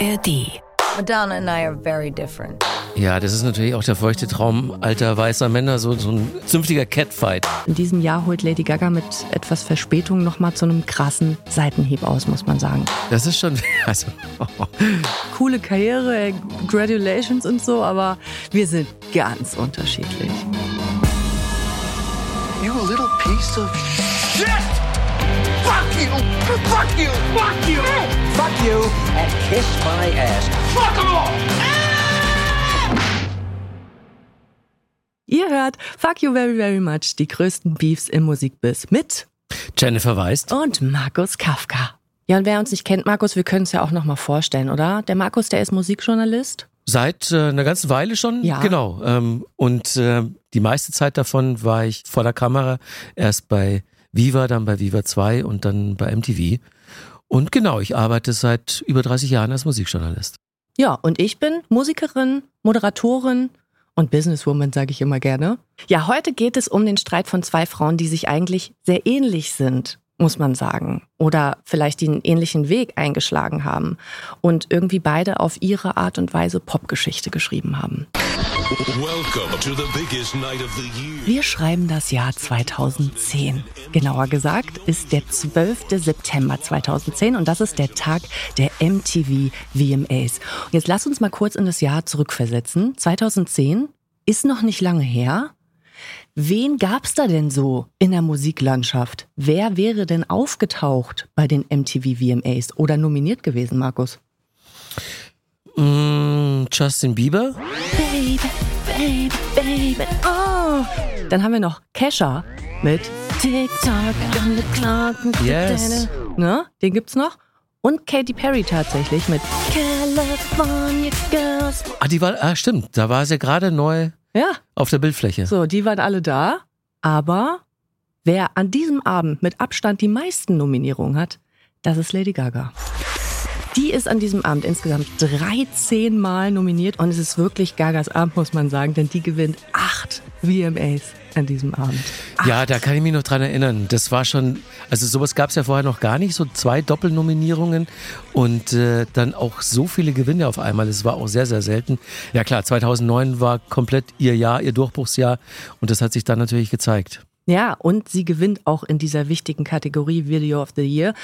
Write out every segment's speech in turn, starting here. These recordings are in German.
ARD. Madonna and I are very different. Ja, das ist natürlich auch der feuchte Traum alter weißer Männer, so, so ein zünftiger Catfight. In diesem Jahr holt Lady Gaga mit etwas Verspätung nochmal zu einem krassen Seitenhieb aus, muss man sagen. Das ist schon, also, Coole Karriere, Gratulations und so, aber wir sind ganz unterschiedlich. You a little piece of shit! Fuck you! Fuck you! Fuck you! Fuck you and kiss my ass. Fuck them all! Ihr hört Fuck You Very Very Much, die größten Beefs im Musikbiz mit Jennifer Weist. und Markus Kafka. Ja, und wer uns nicht kennt, Markus, wir können es ja auch nochmal vorstellen, oder? Der Markus, der ist Musikjournalist. Seit äh, einer ganzen Weile schon. Ja. Genau. Ähm, und äh, die meiste Zeit davon war ich vor der Kamera. Erst bei Viva, dann bei Viva 2 und dann bei MTV. Und genau, ich arbeite seit über 30 Jahren als Musikjournalist. Ja, und ich bin Musikerin, Moderatorin und Businesswoman, sage ich immer gerne. Ja, heute geht es um den Streit von zwei Frauen, die sich eigentlich sehr ähnlich sind, muss man sagen. Oder vielleicht den ähnlichen Weg eingeschlagen haben und irgendwie beide auf ihre Art und Weise Popgeschichte geschrieben haben. Wir schreiben das Jahr 2010. Genauer gesagt ist der 12. September 2010 und das ist der Tag der MTV VMAs. Jetzt lass uns mal kurz in das Jahr zurückversetzen. 2010 ist noch nicht lange her. Wen gab's da denn so in der Musiklandschaft? Wer wäre denn aufgetaucht bei den MTV VMAs oder nominiert gewesen, Markus? Mm, Justin Bieber? Baby, baby, baby, oh. Dann haben wir noch Kesha mit TikTok on the clock. Yes. Ne? Den gibt's noch. Und Katy Perry tatsächlich mit California Girls. Ah, die war, ah, stimmt. Da war sie gerade neu Ja, auf der Bildfläche. so, die waren alle da. Aber wer an diesem Abend mit Abstand die meisten Nominierungen hat, das ist Lady Gaga. Die ist an diesem Abend insgesamt 13 Mal nominiert und es ist wirklich Gagas Abend, muss man sagen, denn die gewinnt acht VMAs an diesem Abend. Ja, da kann ich mich noch dran erinnern. Das war schon, also sowas gab es ja vorher noch gar nicht, so zwei Doppelnominierungen und äh, dann auch so viele Gewinne auf einmal. Das war auch sehr, sehr selten. Ja klar, 2009 war komplett ihr Jahr, ihr Durchbruchsjahr und das hat sich dann natürlich gezeigt. Ja, und sie gewinnt auch in dieser wichtigen Kategorie Video of the Year.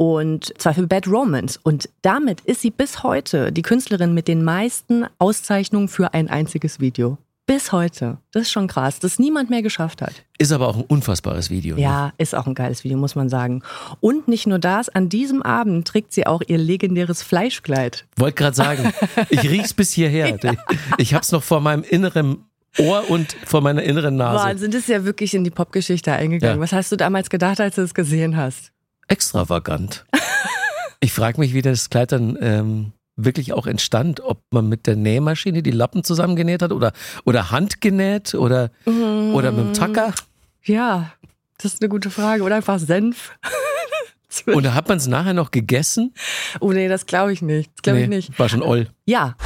Und zwar für Bad Romance. Und damit ist sie bis heute die Künstlerin mit den meisten Auszeichnungen für ein einziges Video. Bis heute. Das ist schon krass, dass niemand mehr geschafft hat. Ist aber auch ein unfassbares Video. Ne? Ja, ist auch ein geiles Video, muss man sagen. Und nicht nur das, an diesem Abend trägt sie auch ihr legendäres Fleischkleid. Wollte gerade sagen, ich riech's bis hierher. Ich hab's noch vor meinem inneren Ohr und vor meiner inneren Nase. Wahnsinn, das ist ja wirklich in die Popgeschichte eingegangen. Ja. Was hast du damals gedacht, als du es gesehen hast? Extravagant. Ich frage mich, wie das Kleid dann ähm, wirklich auch entstand, ob man mit der Nähmaschine die Lappen zusammengenäht hat oder, oder handgenäht oder, oder mit dem Tacker. Ja, das ist eine gute Frage. Oder einfach Senf. Und hat man es nachher noch gegessen? Oh nee, das glaube ich nicht. Das glaube ich nicht. War schon oll. Ja.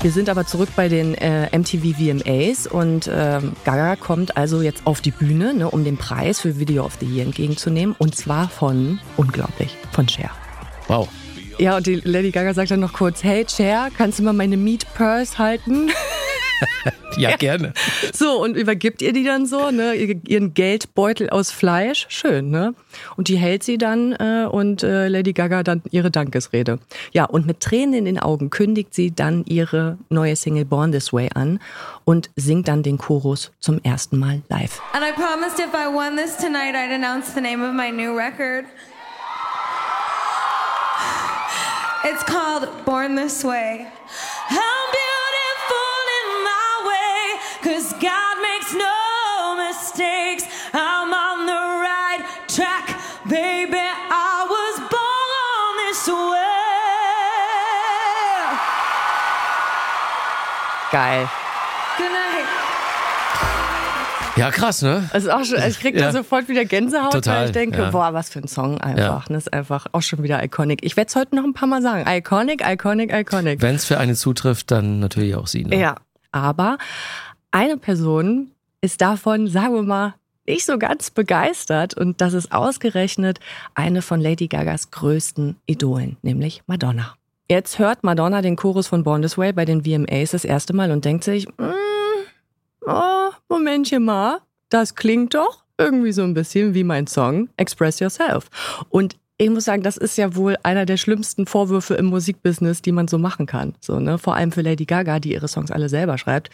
Wir sind aber zurück bei den äh, MTV VMAs und ähm, Gaga kommt also jetzt auf die Bühne, ne, um den Preis für Video of the Year entgegenzunehmen. Und zwar von, unglaublich, von Cher. Wow. Ja, und die Lady Gaga sagt dann noch kurz, hey Cher, kannst du mal meine Meat Purse halten? Ja, gerne. So, und übergibt ihr die dann so, ne, ihr- ihren Geldbeutel aus Fleisch. Schön, ne? Und die hält sie dann äh, und äh, Lady Gaga dann ihre Dankesrede. Ja, und mit Tränen in den Augen kündigt sie dann ihre neue Single Born This Way an und singt dann den Chorus zum ersten Mal live. And I promised if I won this tonight, I'd announce the name of my new record. It's called Born This Way. Geil. Good night. Ja, krass, ne? Es ist auch schon, ich krieg da Ja. sofort wieder Gänsehaut, Total, weil ich denke, ja. boah, was für ein Song einfach. Das ist einfach auch schon wieder iconic. Ich werde es heute noch ein paar Mal sagen. Iconic, iconic, iconic. Wenn es für eine zutrifft, dann natürlich auch sie. Ne? Ja, aber eine Person ist davon, sagen wir mal, nicht so ganz begeistert und das ist ausgerechnet eine von Lady Gagas größten Idolen, nämlich Madonna. Jetzt hört Madonna den Chorus von Born This Way bei den VMAs das erste Mal und denkt sich, mm, oh, Momentchen mal, das klingt doch irgendwie so ein bisschen wie mein Song Express Yourself. Und ich muss sagen, das ist ja wohl einer der schlimmsten Vorwürfe im Musikbusiness, die man so machen kann. So, ne? Vor allem für Lady Gaga, die ihre Songs alle selber schreibt,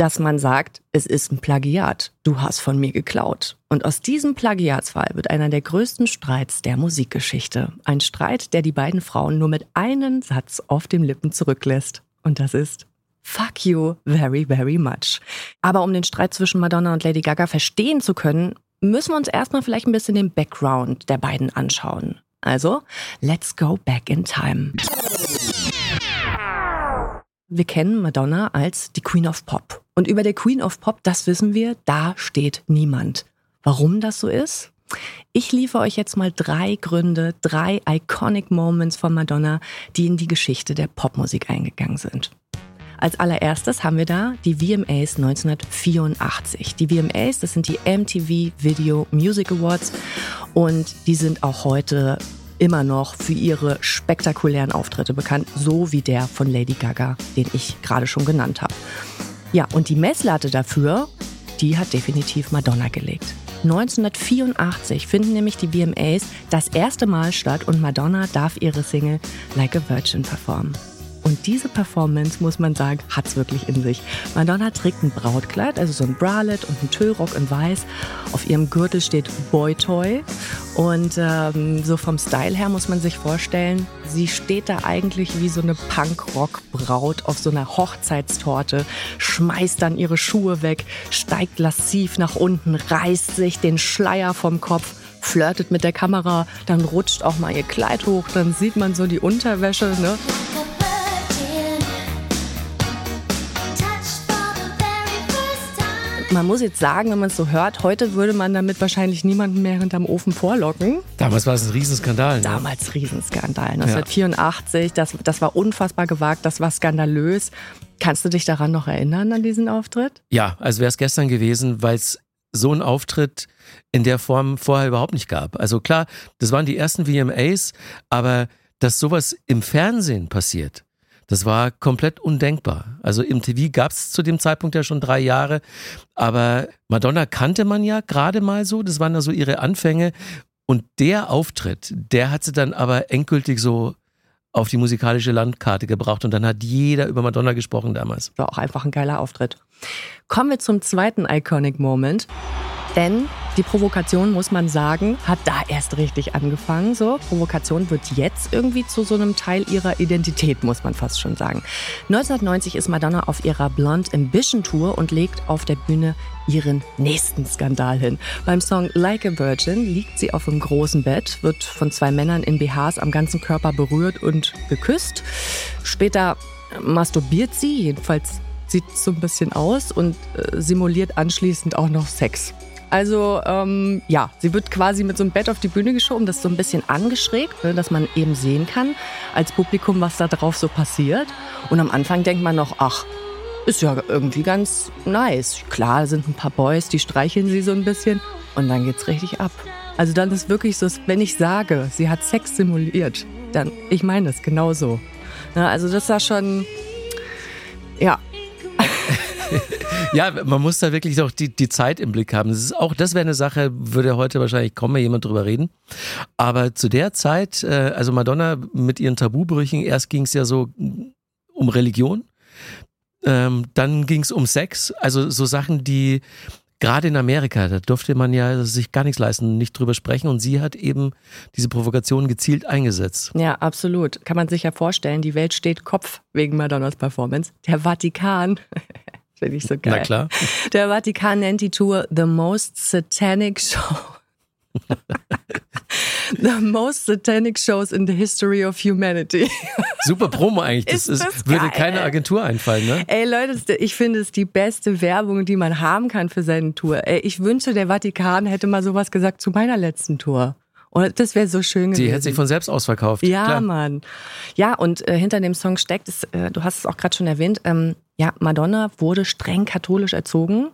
dass man sagt, es ist ein Plagiat. Du hast von mir geklaut. Und aus diesem Plagiatsfall wird einer der größten Streits der Musikgeschichte. Ein Streit, der die beiden Frauen nur mit einem Satz auf den Lippen zurücklässt. Und das ist Fuck you very, very much. Aber um den Streit zwischen Madonna und Lady Gaga verstehen zu können, müssen wir uns erstmal vielleicht ein bisschen den Background der beiden anschauen. Also, let's go back in time. Wir kennen Madonna als die Queen of Pop. Und über der Queen of Pop, das wissen wir, da steht niemand. Warum das so ist? Ich liefere euch jetzt mal drei Gründe, drei iconic Moments von Madonna, die in die Geschichte der Popmusik eingegangen sind. Als allererstes haben wir da die VMAs 1984. Die VMAs, das sind die MTV Video Music Awards und die sind auch heute immer noch für ihre spektakulären Auftritte bekannt, so wie der von Lady Gaga, den ich gerade schon genannt habe. Ja, und die Messlatte dafür, die hat definitiv Madonna gelegt. 1984 finden nämlich die VMAs das erste Mal statt und Madonna darf ihre Single Like a Virgin performen. Und diese Performance, muss man sagen, hat's wirklich in sich. Madonna trägt ein Brautkleid, also so ein Bralette und ein Tüllrock in weiß. Auf ihrem Gürtel steht Boy Toy. Und ähm, so vom Style her muss man sich vorstellen, sie steht da eigentlich wie so eine Punkrock-Braut auf so einer Hochzeitstorte, schmeißt dann ihre Schuhe weg, steigt lassiv nach unten, reißt sich den Schleier vom Kopf flirtet mit der Kamera, dann rutscht auch mal ihr Kleid hoch, dann sieht man so die Unterwäsche, ne? Man muss jetzt sagen, wenn man es so hört, heute würde man damit wahrscheinlich niemanden mehr hinterm Ofen vorlocken. Damals war es ein Riesenskandal. Ne? Damals Riesenskandal. 1984, das, das war unfassbar gewagt, das war skandalös. Kannst du dich daran noch erinnern, an diesen Auftritt? Ja, also wäre es gestern gewesen, weil es so einen Auftritt in der Form vorher überhaupt nicht gab. Also klar, das waren die ersten VMAs, aber dass sowas im Fernsehen passiert, das war komplett undenkbar. Also im TV gab es zu dem Zeitpunkt ja schon drei Jahre, aber Madonna kannte man ja gerade mal so, das waren ja so ihre Anfänge. Und der Auftritt, der hat sie dann aber endgültig so auf die musikalische Landkarte gebracht und dann hat jeder über Madonna gesprochen damals. War auch einfach ein geiler Auftritt. Kommen wir zum zweiten Iconic Moment. Denn die Provokation, muss man sagen, hat da erst richtig angefangen. So, Provokation wird jetzt irgendwie zu so einem Teil ihrer Identität, muss man fast schon sagen. 1990 ist Madonna auf ihrer Blonde Ambition Tour und legt auf der Bühne ihren nächsten Skandal hin. Beim Song Like a Virgin liegt sie auf einem großen Bett, wird von zwei Männern in BHs am ganzen Körper berührt und geküsst. Später masturbiert sie, jedenfalls sieht so ein bisschen aus und äh, simuliert anschließend auch noch Sex. Also ähm, ja, sie wird quasi mit so einem Bett auf die Bühne geschoben, das ist so ein bisschen angeschrägt, ne, dass man eben sehen kann als Publikum, was da drauf so passiert. Und am Anfang denkt man noch, ach, ist ja irgendwie ganz nice. Klar, sind ein paar Boys, die streicheln sie so ein bisschen und dann geht's richtig ab. Also dann ist wirklich so, wenn ich sage, sie hat Sex simuliert, dann, ich meine es genauso. Ja, also das war schon, ja, ja, man muss da wirklich auch die, die Zeit im Blick haben. Das ist auch, das wäre eine Sache, würde heute wahrscheinlich kaum mehr jemand drüber reden. Aber zu der Zeit, äh, also Madonna mit ihren Tabubrüchen, erst ging es ja so um Religion, ähm, dann ging es um Sex, also so Sachen, die gerade in Amerika, da durfte man ja sich gar nichts leisten, nicht drüber sprechen. Und sie hat eben diese Provokation gezielt eingesetzt. Ja, absolut. Kann man sich ja vorstellen, die Welt steht Kopf wegen Madonnas Performance. Der Vatikan Finde ich so geil. Na klar. Der Vatikan nennt die Tour The Most Satanic Show. the most satanic shows in the history of humanity. Super Promo eigentlich. Das, ist, das würde keine Agentur einfallen, ne? Ey Leute, ich finde es die beste Werbung, die man haben kann für seine Tour. Ey, ich wünsche, der Vatikan hätte mal sowas gesagt zu meiner letzten Tour. Und das wäre so schön gewesen. Die hätte sich von selbst ausverkauft. Ja, Klar. Mann. Ja, und äh, hinter dem Song steckt, es, äh, du hast es auch gerade schon erwähnt, ähm, ja, Madonna wurde streng katholisch erzogen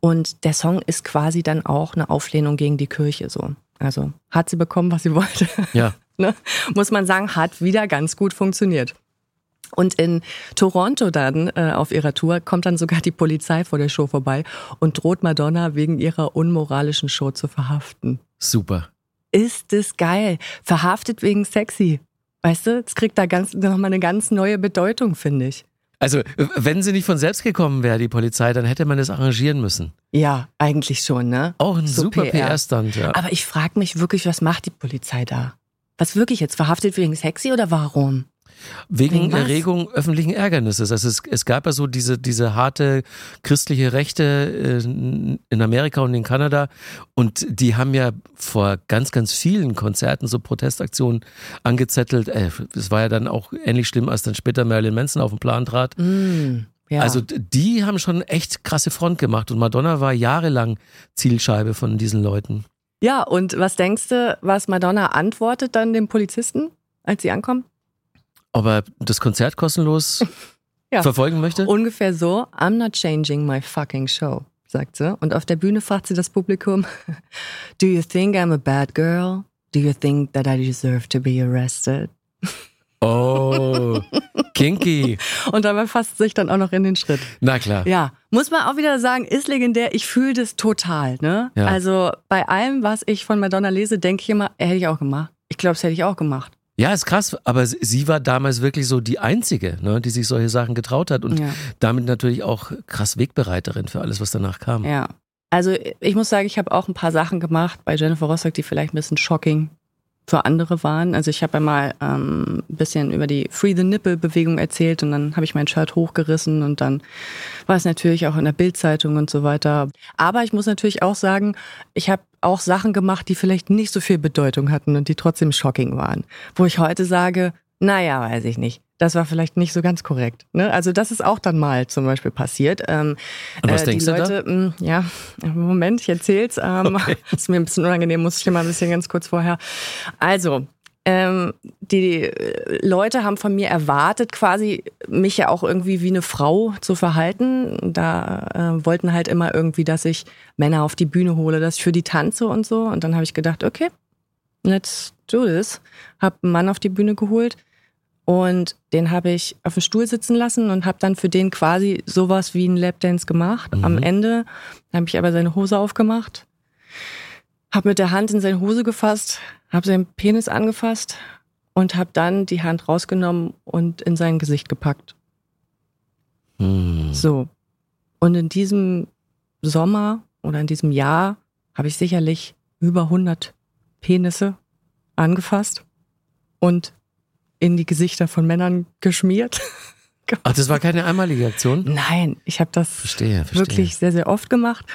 und der Song ist quasi dann auch eine Auflehnung gegen die Kirche so. Also hat sie bekommen, was sie wollte. Ja. ne? Muss man sagen, hat wieder ganz gut funktioniert. Und in Toronto dann äh, auf ihrer Tour kommt dann sogar die Polizei vor der Show vorbei und droht Madonna wegen ihrer unmoralischen Show zu verhaften. Super. Ist es geil. Verhaftet wegen sexy. Weißt du, es kriegt da ganz, nochmal eine ganz neue Bedeutung, finde ich. Also, wenn sie nicht von selbst gekommen wäre, die Polizei, dann hätte man das arrangieren müssen. Ja, eigentlich schon, ne? Auch ein So super PR. PR-Stand, ja. Aber ich frage mich wirklich, was macht die Polizei da? Was wirklich jetzt? Verhaftet wegen sexy oder warum? Wegen Wegen? Erregung öffentlichen Ärgernisses. Also es, es gab ja so diese, diese harte christliche Rechte äh, in Amerika und in Kanada und die haben ja vor ganz, ganz vielen Konzerten so Protestaktionen angezettelt. Äh, Es war ja dann auch ähnlich schlimm, als dann später Marilyn Manson auf den Plan trat. Hm, ja. Also die haben schon echt krasse Front gemacht und Madonna war jahrelang Zielscheibe von diesen Leuten. ja, und was denkst du, was Madonna antwortet dann dem Polizisten, als sie ankommen? Ob er das Konzert kostenlos Ja. verfolgen möchte? Ungefähr so, I'm not changing my fucking show, sagt sie. Und auf der Bühne fragt sie das Publikum, Do you think I'm a bad girl? Do you think that I deserve to be arrested? Oh, kinky. Und dabei fasst sie sich dann auch noch in den Schritt. Na klar. Ja, muss man auch wieder sagen, ist legendär. Ich fühle das total. Ne? Ja. Also bei allem, was ich von Madonna lese, denke ich immer, hätte ich auch gemacht. Ich glaube, das hätte ich auch gemacht. Ja, ist krass, aber sie war damals wirklich so die Einzige, ne, die sich solche Sachen getraut hat und Ja. damit natürlich auch krass Wegbereiterin für alles, was danach kam. Ja. Also ich muss sagen, ich habe auch ein paar Sachen gemacht bei Jennifer Rostock, die vielleicht ein bisschen shocking für andere waren. Also ich habe einmal ähm, ein bisschen über die Free the Nipple Bewegung erzählt und dann habe ich mein Shirt hochgerissen und dann war es natürlich auch in der Bildzeitung und so weiter. Aber ich muss natürlich auch sagen, ich habe auch Sachen gemacht, die vielleicht nicht so viel Bedeutung hatten und die trotzdem shocking waren. Wo ich heute sage, naja, weiß ich nicht. Das war vielleicht nicht so ganz korrekt. Ne? Also das ist auch dann mal zum Beispiel passiert. Ähm, Und was äh, denkst die du da? Leute, Ja, Moment, ich erzähl's. Ähm, Ist mir ein bisschen unangenehm, muss ich dir mal ein bisschen ganz kurz vorher. Also, ähm, die äh, Leute haben von mir erwartet, quasi mich ja auch irgendwie wie eine Frau zu verhalten. Da äh, wollten halt immer irgendwie, dass ich Männer auf die Bühne hole, dass ich für die tanze und so. Und dann habe ich gedacht, okay, let's do this. Hab einen Mann auf die Bühne geholt und den habe ich auf dem Stuhl sitzen lassen und habe dann für den quasi sowas wie einen Lapdance gemacht. Am Ende habe ich aber seine Hose aufgemacht, habe mit der Hand in seine Hose gefasst, habe seinen Penis angefasst und habe dann die Hand rausgenommen und in sein Gesicht gepackt. Hm. So. Und in diesem Sommer oder in diesem Jahr habe ich sicherlich über 100 Penisse angefasst und in die Gesichter von Männern geschmiert. Ach, das war keine einmalige Aktion? Nein, ich habe das Verstehe, verstehe. wirklich sehr, sehr oft gemacht.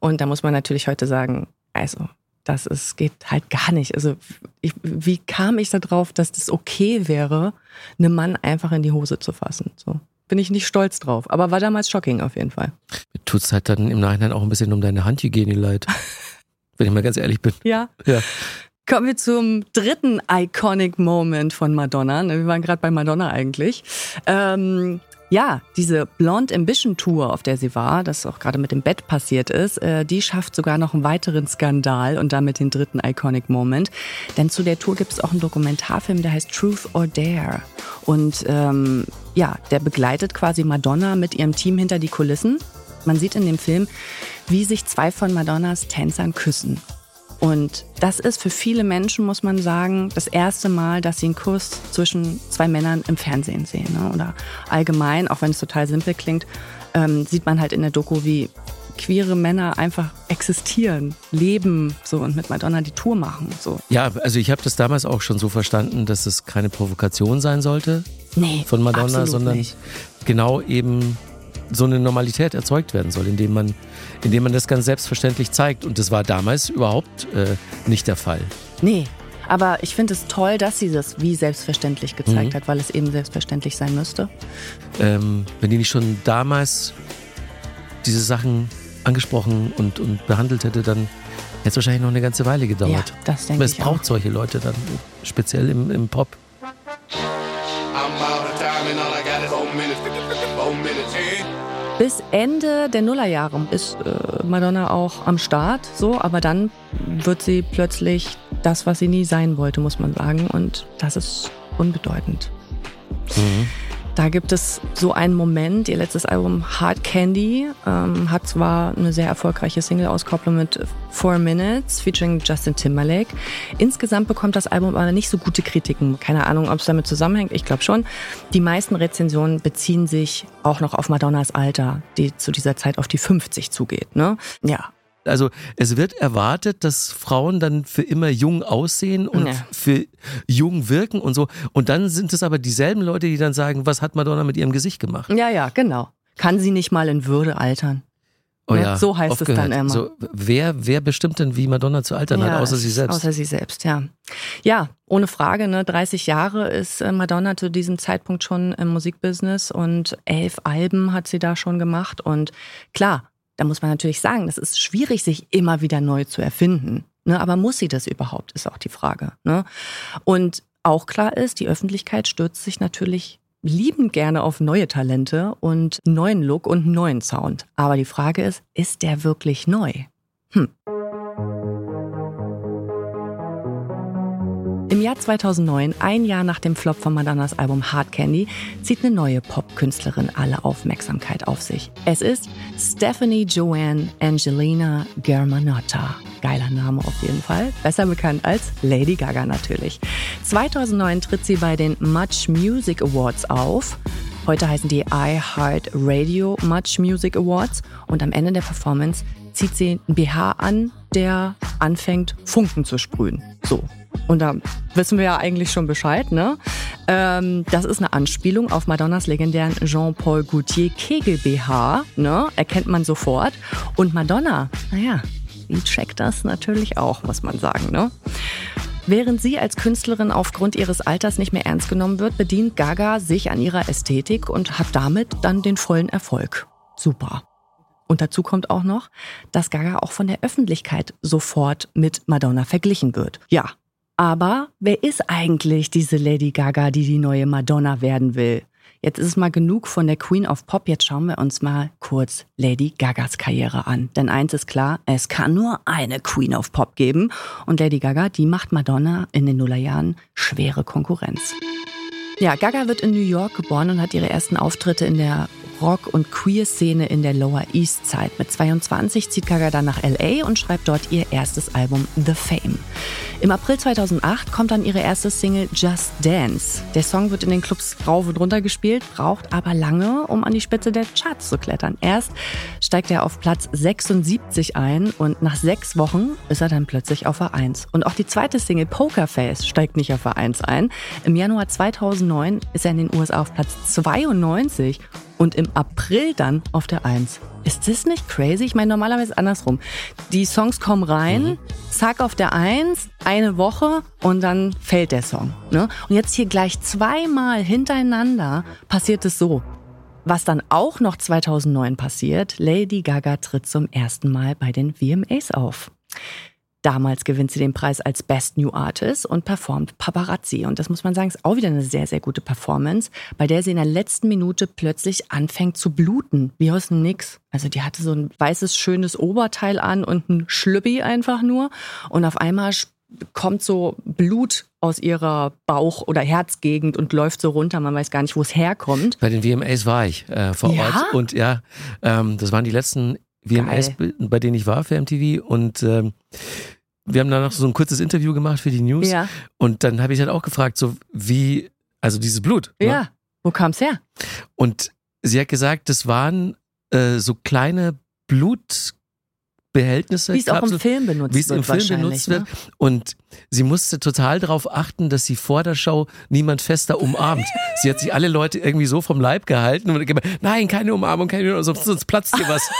Und da muss man natürlich heute sagen, also das ist, geht halt gar nicht. Also ich, wie kam ich da drauf, dass das okay wäre, einem Mann einfach in die Hose zu fassen? So bin ich nicht stolz drauf, aber war damals shocking auf jeden Fall. Mir tut's halt dann im Nachhinein auch ein bisschen um deine Handhygiene leid. wenn ich mal ganz ehrlich bin. Ja. Ja. Kommen wir zum dritten Iconic Moment von Madonna. Ne, Wir waren gerade bei Madonna eigentlich. Ähm, ja, diese Blonde Ambition Tour, auf der sie war, das auch gerade mit dem Bett passiert ist, äh, die schafft sogar noch einen weiteren Skandal und damit den dritten Iconic Moment. Denn zu der Tour gibt es auch einen Dokumentarfilm, der heißt Truth or Dare. Und ähm, ja, der begleitet quasi Madonna mit ihrem Team hinter die Kulissen. Man sieht in dem Film, wie sich zwei von Madonnas Tänzern küssen. Und das ist für viele Menschen, muss man sagen, das erste Mal, dass sie einen Kuss zwischen zwei Männern im Fernsehen sehen. Ne? Oder allgemein, auch wenn es total simpel klingt, ähm, sieht man halt in der Doku, wie queere Männer einfach existieren, leben so und mit Madonna die Tour machen. So. Ja, also ich habe das damals auch schon so verstanden, dass es keine Provokation sein sollte Nee, von Madonna, sondern nicht. genau eben so eine Normalität erzeugt werden soll, indem man, indem man das ganz selbstverständlich zeigt. Und das war damals überhaupt äh, nicht der Fall. Nee, aber ich finde es toll, dass sie das wie selbstverständlich gezeigt hat, weil es eben selbstverständlich sein müsste. Ähm, wenn die nicht schon damals diese Sachen angesprochen und, und behandelt hätte, dann Hätte es wahrscheinlich noch eine ganze Weile gedauert. Ja, das denke Aber es ich braucht auch. solche Leute dann, speziell im, im Pop. I'm out of Bis Ende der Nullerjahre ist äh, Madonna auch am Start, so, aber dann wird sie plötzlich das, was sie nie sein wollte, muss man sagen. Und das ist unbedeutend. Da gibt es so einen Moment, ihr letztes Album Hard Candy ähm, hat zwar eine sehr erfolgreiche Single-Auskopplung mit Four Minutes featuring Justin Timberlake. Insgesamt bekommt das Album aber nicht so gute Kritiken. Keine Ahnung, ob es damit zusammenhängt, ich glaube schon. Die meisten Rezensionen beziehen sich auch noch auf Madonnas Alter, die zu dieser Zeit auf die 50 zugeht. Ne? Ja, Also es wird erwartet, dass Frauen dann für immer jung aussehen und Ja. für jung wirken und so. Und dann sind es aber dieselben Leute, die dann sagen, was hat Madonna mit ihrem Gesicht gemacht? ja, ja, genau. Kann sie nicht mal in Würde altern? Oh Ja, ja, so heißt es dann gehört. immer. So, wer, wer bestimmt denn, wie Madonna zu altern hat, außer sie selbst? Außer sie selbst, ja. Ja, ohne Frage, ne? 30 Jahre ist äh, Madonna zu diesem Zeitpunkt schon im Musikbusiness und elf Alben hat sie da schon gemacht. Und klar, da muss man natürlich sagen, das ist schwierig, sich immer wieder neu zu erfinden. Ne? Aber muss sie das überhaupt, ist auch die Frage. Ne? Und auch klar ist, die Öffentlichkeit stürzt sich natürlich liebend gerne auf neue Talente und neuen Look und neuen Sound. Aber die Frage ist, ist der wirklich neu? Im Jahr 2009, ein Jahr nach dem Flop von Madonnas Album Hard Candy, zieht eine neue Popkünstlerin alle Aufmerksamkeit auf sich. Es ist Stephanie Joanne Angelina Germanotta. Geiler Name auf jeden Fall. Besser bekannt als Lady Gaga natürlich. 2009 tritt sie bei den Much Music Awards auf. Heute heißen die iHeart Radio Much Music Awards. Und am Ende der Performance zieht sie einen BH an, der anfängt, Funken zu sprühen. So. Und da wissen wir ja eigentlich schon Bescheid, ne? Ähm, das ist eine Anspielung auf Madonnas legendären Jean-Paul Gaultier Kegel BH, ne? Erkennt man sofort. Und Madonna, naja, die checkt das natürlich auch, muss man sagen, ne? Während sie als Künstlerin aufgrund ihres Alters nicht mehr ernst genommen wird, bedient Gaga sich an ihrer Ästhetik und hat damit dann den vollen Erfolg. Super. Und dazu kommt auch noch, dass Gaga auch von der Öffentlichkeit sofort mit Madonna verglichen wird. Ja. Aber wer ist eigentlich diese Lady Gaga, die die neue Madonna werden will? Jetzt ist es mal genug von der Queen of Pop. Jetzt schauen wir uns mal kurz Lady Gagas Karriere an. Denn eins ist klar, es kann nur eine Queen of Pop geben. Und Lady Gaga, die macht Madonna in den Nullerjahren schwere Konkurrenz. Ja, Gaga wird in New York geboren und hat ihre ersten Auftritte in der Rock- und Queer-Szene in der Lower East Side. Mit 22 zieht Gaga dann nach LA und schreibt dort ihr erstes Album The Fame. Im April 2008 kommt dann ihre erste Single Just Dance. Der Song wird in den Clubs rauf und runter gespielt, braucht aber lange, um an die Spitze der Charts zu klettern. Erst steigt er auf Platz 76 ein und nach sechs Wochen ist er dann plötzlich auf A1. Und auch die zweite Single Pokerface steigt nicht auf A1 ein. Im Januar 2009 ist er in den USA auf Platz 92 und im April dann auf der 1. Ist das nicht crazy? Ich meine, normalerweise andersrum. Die Songs kommen rein, zack auf der 1, eine Woche und dann fällt der Song. Ne? Und jetzt hier gleich zweimal hintereinander passiert es so. Was dann auch noch 2009 passiert, Lady Gaga tritt zum ersten Mal bei den VMAs auf. Damals gewinnt sie den Preis als Best New Artist und performt Paparazzi. Und das muss man sagen, ist auch wieder eine sehr, sehr gute Performance, bei der sie in der letzten Minute plötzlich anfängt zu bluten. Wie aus dem Nix. Also die hatte so ein weißes, schönes Oberteil an und ein Schlüppi einfach nur. Und auf einmal kommt so Blut aus ihrer Bauch- oder Herzgegend und läuft so runter. Man weiß gar nicht, wo es herkommt. Bei den VMAs war ich äh, vor Ja? Ort und ja, ähm, das waren die letzten VMAs, bei denen ich war für MTV und ähm, wir haben danach so ein kurzes Interview gemacht für die News Ja. und dann habe ich halt auch gefragt, so wie, also dieses Blut. ne? Ja. Wo kam's her? Und sie hat gesagt, das waren äh, so kleine Blutbehältnisse. Wie es auch im Film benutzt wie es wird. im Film benutzt wird. Ne? Und sie musste total darauf achten, dass sie vor der Show niemand fester umarmt. sie hat sich alle Leute irgendwie so vom Leib gehalten und gesagt, nein, keine Umarmung, keine Umarmung, sonst, sonst platzt dir was.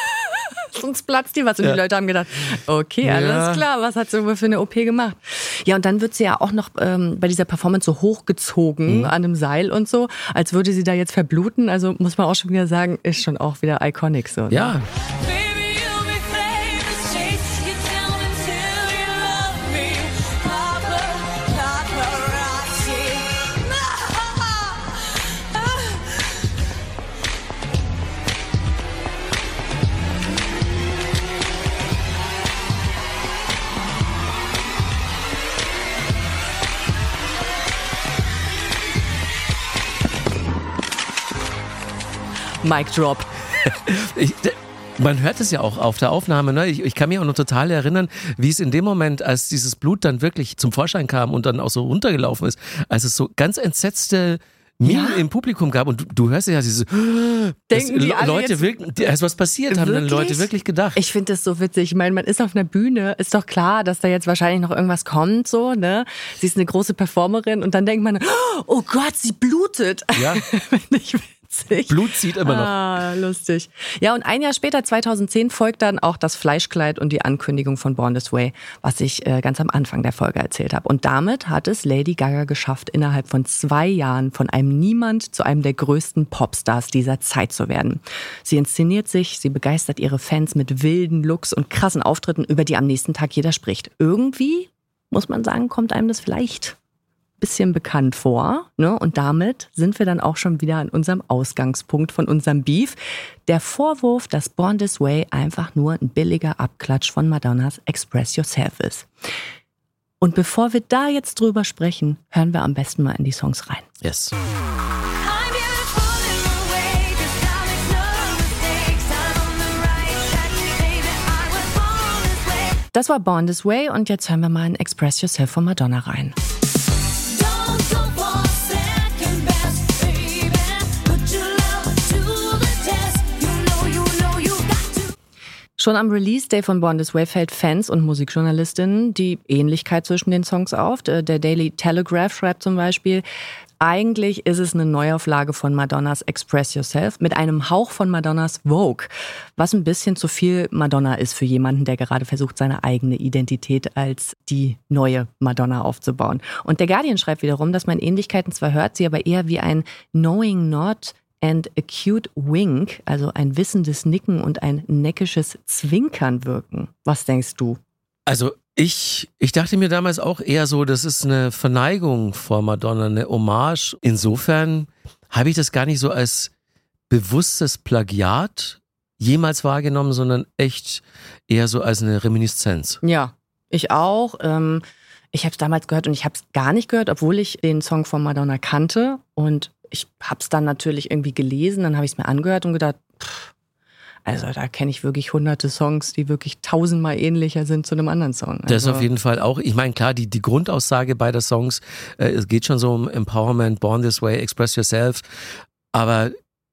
Sonst platzt dir was. Und Ja. die Leute haben gedacht, okay, Ja. alles klar, was hat sie für eine OP gemacht? Ja, und dann wird sie ja auch noch ähm, bei dieser Performance so hochgezogen Mhm. an einem Seil und so, als würde sie da jetzt verbluten. Also muss man auch schon wieder sagen, ist schon auch wieder iconic so. ne? ja, Baby, Mic Drop. Ich, man hört es ja auch auf der Aufnahme. Ne? Ich, ich kann mich auch noch total erinnern, wie es in dem Moment, als dieses Blut dann wirklich zum Vorschein kam und dann auch so runtergelaufen ist, als es so ganz entsetzte Minen Ja. im Publikum gab und du, du hörst ja diese Denken die Le- alle Leute wirken, da ist was passiert, haben dann Wirklich? Leute wirklich gedacht. Ich finde das so witzig. Ich meine, man ist auf einer Bühne, ist doch klar, dass da jetzt wahrscheinlich noch irgendwas kommt, so, ne? Sie ist eine große Performerin und dann denkt man, oh Gott, sie blutet. Ja. Ich witzig. Blut zieht immer noch. Ah, lustig. Ja, und ein Jahr später, 2010, folgt dann auch das Fleischkleid und die Ankündigung von Born This Way, was ich äh, ganz am Anfang der Folge erzählt habe. Und damit hat es Lady Gaga geschafft, innerhalb von zwei Jahren von einem Niemand zu einem der größten Popstars dieser Zeit zu werden. Sie inszeniert sich, sie begeistert ihre Fans mit wilden Looks und krassen Auftritten, über die am nächsten Tag jeder spricht. Irgendwie, muss man sagen, kommt einem das vielleicht bisschen bekannt vor. Ne? Und damit sind wir dann auch schon wieder an unserem Ausgangspunkt von unserem Beef. Der Vorwurf, dass Born This Way einfach nur ein billiger Abklatsch von Madonnas Express Yourself ist. Und bevor wir da jetzt drüber sprechen, hören wir am besten mal in die Songs rein. Yes. Das war Born This Way und jetzt hören wir mal in Express Yourself von Madonna rein. Schon am Release-Day von Born This Way fällt Fans und Musikjournalistinnen die Ähnlichkeit zwischen den Songs auf. Der der Daily Telegraph schreibt zum Beispiel, eigentlich ist es eine Neuauflage von Madonnas Express Yourself mit einem Hauch von Madonnas Vogue, was ein bisschen zu viel Madonna ist für jemanden, der gerade versucht, seine eigene Identität als die neue Madonna aufzubauen. Und der Guardian schreibt wiederum, dass man Ähnlichkeiten zwar hört, sie aber eher wie ein Knowing Not and a cute wink, also ein wissendes Nicken und ein neckisches Zwinkern wirken. Was denkst du? Also ich, ich dachte mir damals auch eher so, das ist eine Verneigung vor Madonna, eine Hommage. Insofern habe ich das gar nicht so als bewusstes Plagiat jemals wahrgenommen, sondern echt eher so als eine Reminiszenz. Ja, ich auch. Ähm, ich habe es damals gehört und ich habe es gar nicht gehört, obwohl ich den Song von Madonna kannte. Und ich habe es dann natürlich irgendwie gelesen, dann habe ich es mir angehört und gedacht, pff, also da kenne ich wirklich hunderte Songs, die wirklich tausendmal ähnlicher sind zu einem anderen Song. Das Also, auf jeden Fall auch. Ich meine, klar, die, die Grundaussage beider Songs, äh, es geht schon so um Empowerment, Born This Way, Express Yourself. Aber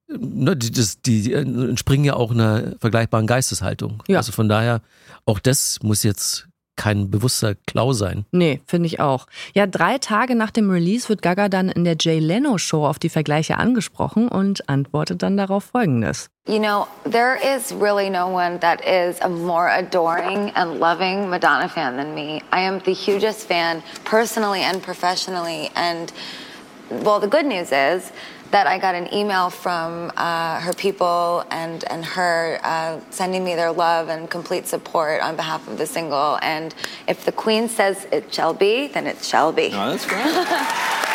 ne, die, das, die äh, entspringen ja auch einer vergleichbaren Geisteshaltung. Ja. Also von daher, auch das muss jetzt kein bewusster Klau sein. Nee, finde ich auch. Ja, drei Tage nach dem Release wird Gaga dann in der Jay Leno Show auf die Vergleiche angesprochen und antwortet dann darauf folgendes. You know, there is really no one that is a more adoring and loving Madonna fan than me. I am the hugest fan, personally and professionally. And, well, the good news is that I got an email from uh, her people and, and her uh, sending me their love and complete support on behalf of the single. And if the Queen says it shall be, then it shall be. Oh, that's great.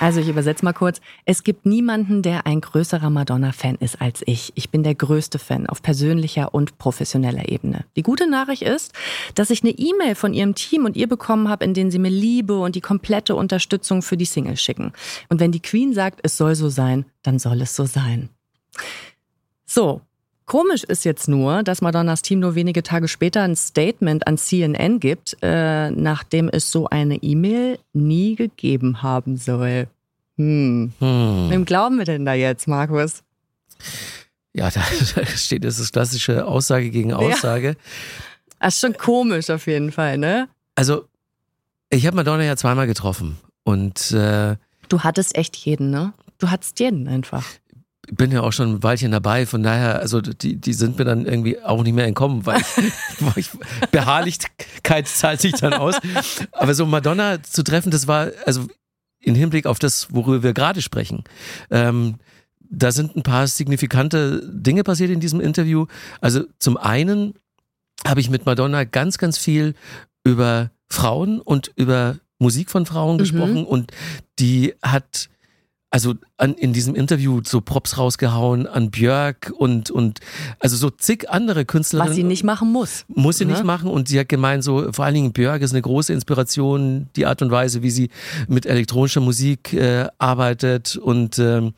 Also ich übersetze mal kurz. Es gibt niemanden, der ein größerer Madonna-Fan ist als ich. Ich bin der größte Fan auf persönlicher und professioneller Ebene. Die gute Nachricht ist, dass ich eine E-Mail von ihrem Team und ihr bekommen habe, in denen sie mir Liebe und die komplette Unterstützung für die Single schicken. Und wenn die Queen sagt, es soll so sein, dann soll es so sein. So. Komisch ist jetzt nur, dass Madonnas Team nur wenige Tage später ein Statement an CNN gibt, äh, nachdem es so eine E-Mail nie gegeben haben soll. Hm. Hm. Wem glauben wir denn da jetzt, Markus? Ja, da, da steht das klassische Aussage gegen Aussage. Das ist schon komisch auf jeden Fall, ne? Also, ich habe Madonna ja zweimal getroffen und äh, Du hattest echt jeden, ne? Du hattest jeden einfach. Bin ja auch schon ein Weilchen dabei, von daher, also die, die sind mir dann irgendwie auch nicht mehr entkommen, weil ich, ich Beharrlichkeit zahlt sich dann aus. Aber so Madonna zu treffen, das war, also in Hinblick auf das, worüber wir gerade sprechen, ähm, da sind ein paar signifikante Dinge passiert in diesem Interview. Also zum einen habe ich mit Madonna ganz, ganz viel über Frauen und über Musik von Frauen gesprochen und die hat also an, in diesem Interview so Props rausgehauen an Björk und, und also so zig andere Künstlerinnen. Was sie nicht machen muss. Muss sie Ne? nicht machen und sie hat gemeint, so vor allen Dingen Björk ist eine große Inspiration, die Art und Weise, wie sie mit elektronischer Musik äh, arbeitet und ähm,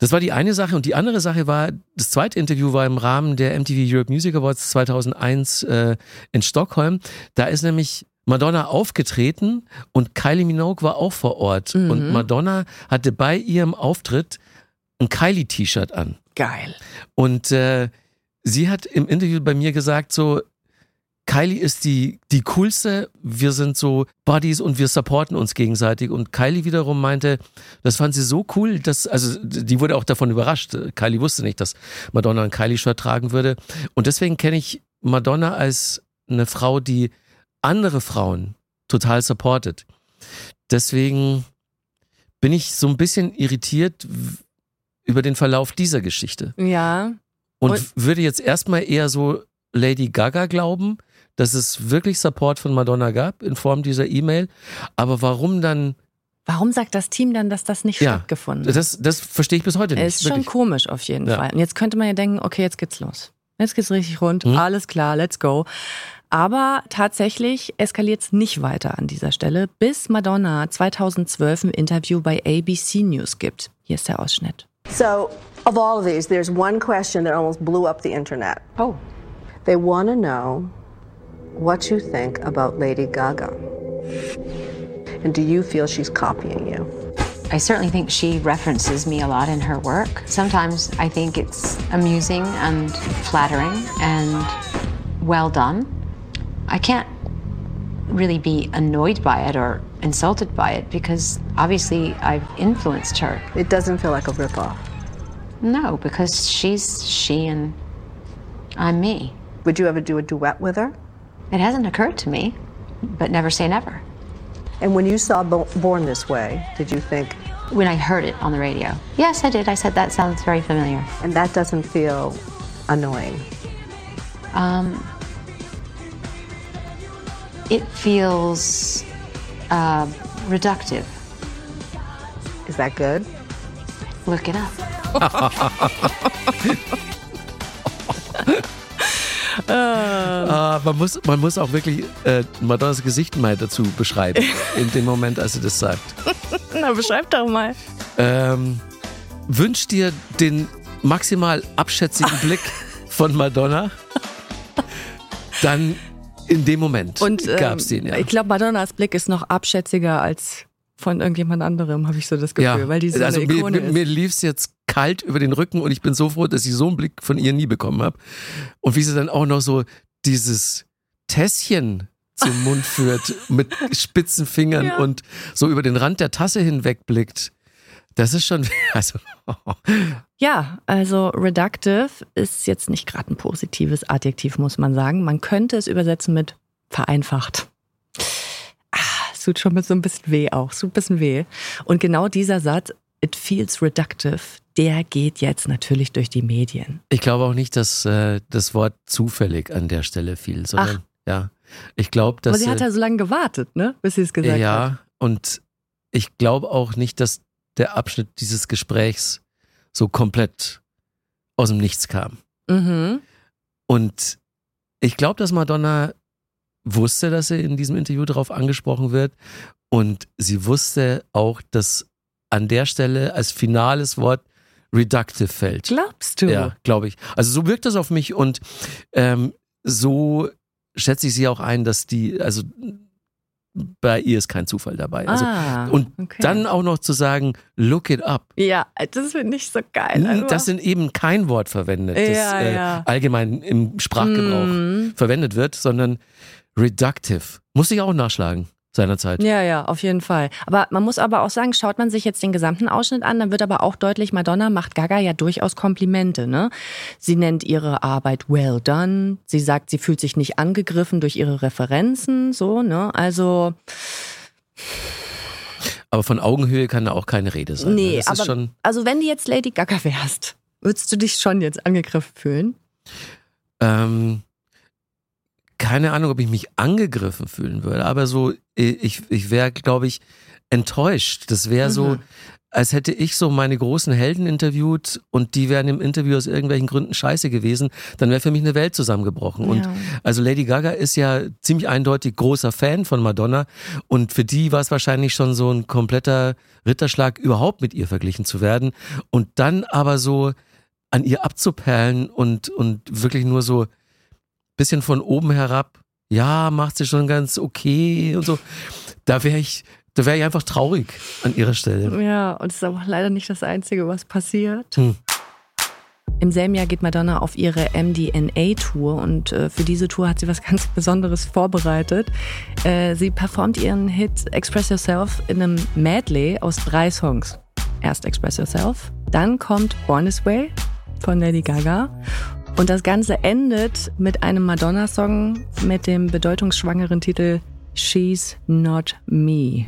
Das war die eine Sache und die andere Sache war, das zweite Interview war im Rahmen der MTV Europe Music Awards 2001 äh, in Stockholm. Da ist nämlich Madonna aufgetreten und Kylie Minogue war auch vor Ort Mhm. und Madonna hatte bei ihrem Auftritt ein Kylie-T-Shirt an. Geil. Und äh, sie hat im Interview bei mir gesagt, so, Kylie ist die, die coolste, wir sind so Buddies und wir supporten uns gegenseitig. Und Kylie wiederum meinte, das fand sie so cool, dass, also die wurde auch davon überrascht. Kylie wusste nicht, dass Madonna ein Kylie-Shirt tragen würde. Und deswegen kenne ich Madonna als eine Frau, die andere Frauen total supportet. Deswegen bin ich so ein bisschen irritiert über den Verlauf dieser Geschichte. Ja. Und, Und- würde jetzt erstmal eher so Lady Gaga glauben, dass es wirklich Support von Madonna gab in Form dieser E-Mail. Aber warum dann, Warum sagt das Team dann, dass das nicht Ja, stattgefunden hat? das, das verstehe ich bis heute nicht. Ist schon wirklich. komisch auf jeden Ja. Fall. Und jetzt könnte man ja denken, okay, jetzt geht's los. Jetzt geht's richtig rund, Mhm. alles klar, let's go. Aber tatsächlich eskaliert es nicht weiter an dieser Stelle, bis Madonna 2012 ein Interview bei ABC News gibt. Hier ist der Ausschnitt. So, of all of these, there's one question that almost blew up the internet. Oh, They want to know what you think about Lady Gaga. And do you feel she's copying you? I certainly think she references me a lot in her work. Sometimes I think it's amusing and flattering and well done. I can't really be annoyed by it or insulted by it because obviously I've influenced her. It doesn't feel like a ripoff. No, because she's she and I'm me. Would you ever do a duet with her? It hasn't occurred to me, but never say never. And when you saw Born This Way, did you think, When I heard it on the radio, yes, I did. I said that sounds very familiar. and that doesn't feel annoying? Um, it feels uh, reductive. Is that good? Look it up. Ah, man, muss, man muss auch wirklich äh, Madonnas Gesicht mal dazu beschreiben, in dem Moment, als sie das sagt. Na, beschreib doch mal. Ähm, wünsch dir den maximal abschätzigen Blick von Madonna. Dann in dem Moment Und ähm, gab's den, ja. ich glaube, Madonnas Blick ist noch abschätziger als von irgendjemand anderem, habe ich so das Gefühl, weil die so also eine mir, Ikone mir, ist. mir lief's jetzt kalt über den Rücken und ich bin so froh, dass ich so einen Blick von ihr nie bekommen habe. Und wie sie dann auch noch so dieses Tässchen zum Mund führt mit spitzen Fingern Ja. und so über den Rand der Tasse hinwegblickt. Das ist schon, also, Ja, also reductive ist jetzt nicht gerade ein positives Adjektiv, muss man sagen. Man könnte es übersetzen mit vereinfacht. Ah, es tut schon mit so ein bisschen weh auch, so ein bisschen weh. Und genau dieser Satz, it feels reductive, der geht jetzt natürlich durch die Medien. ich glaube auch nicht, dass äh, das Wort zufällig an der Stelle fiel, sondern ja, ich glaube, dass Aber sie hat äh, ja so lange gewartet, ne, bis sie es gesagt hat. ja, und ich glaube auch nicht, dass der Abschnitt dieses Gesprächs so komplett aus dem Nichts kam. Mhm. Und ich glaube, dass Madonna wusste, dass sie in diesem Interview darauf angesprochen wird. Und sie wusste auch, dass an der Stelle als finales Wort reductive fällt. Glaubst du? Ja, glaube ich. Also so wirkt das auf mich und ähm, so schätze ich sie auch ein, dass die, also bei ihr ist kein Zufall dabei. Also, ah, und okay. dann auch noch zu sagen, look it up. Ja, das finde ich so geil. einfach. Das sind eben kein Wort verwendet, das Ja, äh, ja. allgemein im Sprachgebrauch Mhm. verwendet wird, sondern reductive. Muss ich auch nachschlagen seinerzeit. Ja, ja, auf jeden Fall. Aber man muss aber auch sagen, schaut man sich jetzt den gesamten Ausschnitt an, dann wird aber auch deutlich, Madonna macht Gaga ja durchaus Komplimente. Ne? Sie nennt ihre Arbeit well done. Sie sagt, sie fühlt sich nicht angegriffen durch ihre Referenzen. So, ne? Also, Aber von Augenhöhe kann da auch keine Rede sein. ne? nee, das aber ist schon, also wenn du jetzt Lady Gaga wärst, würdest du dich schon jetzt angegriffen fühlen? ähm, keine Ahnung, ob ich mich angegriffen fühlen würde, aber so, ich, ich wäre, glaube ich, enttäuscht. Das wäre so, Mhm. als hätte ich so meine großen Helden interviewt und die wären im Interview aus irgendwelchen Gründen scheiße gewesen, dann wäre für mich eine Welt zusammengebrochen. Und Ja. also Lady Gaga ist ja ziemlich eindeutig großer Fan von Madonna und für die war es wahrscheinlich schon so ein kompletter Ritterschlag, überhaupt mit ihr verglichen zu werden. Und dann aber so an ihr abzuperlen und, und wirklich nur so bisschen von oben herab, ja, macht sie schon ganz okay und so. Da wäre ich, da wäre ich einfach traurig an ihrer Stelle. Ja, und es ist aber leider nicht das Einzige, was passiert. Hm. Im selben Jahr geht Madonna auf ihre MDNA-Tour und äh, für diese Tour hat sie was ganz Besonderes vorbereitet. Äh, sie performt ihren Hit Express Yourself in einem Medley aus drei Songs. Erst Express Yourself, dann kommt Born This Way von Lady Gaga und das Ganze endet mit einem Madonna-Song mit dem bedeutungsschwangeren Titel She's Not Me.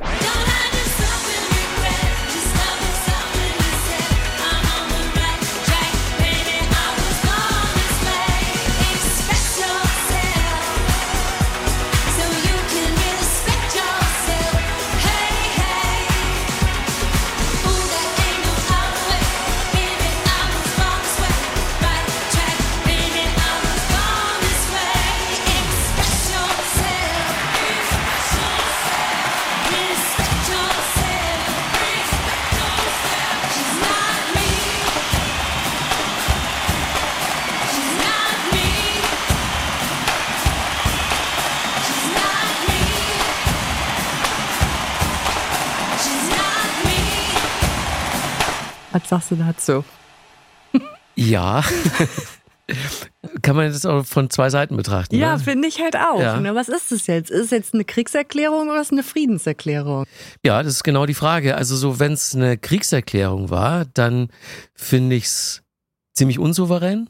Sagst du dazu? Ja. Kann man das auch von zwei Seiten betrachten. Ja, ne? finde ich halt auch. Ja. Ne? Was ist es jetzt? Ist es jetzt eine Kriegserklärung oder ist es eine Friedenserklärung? Ja, das ist genau die Frage. Also so, wenn es eine Kriegserklärung war, dann finde ich es ziemlich unsouverän.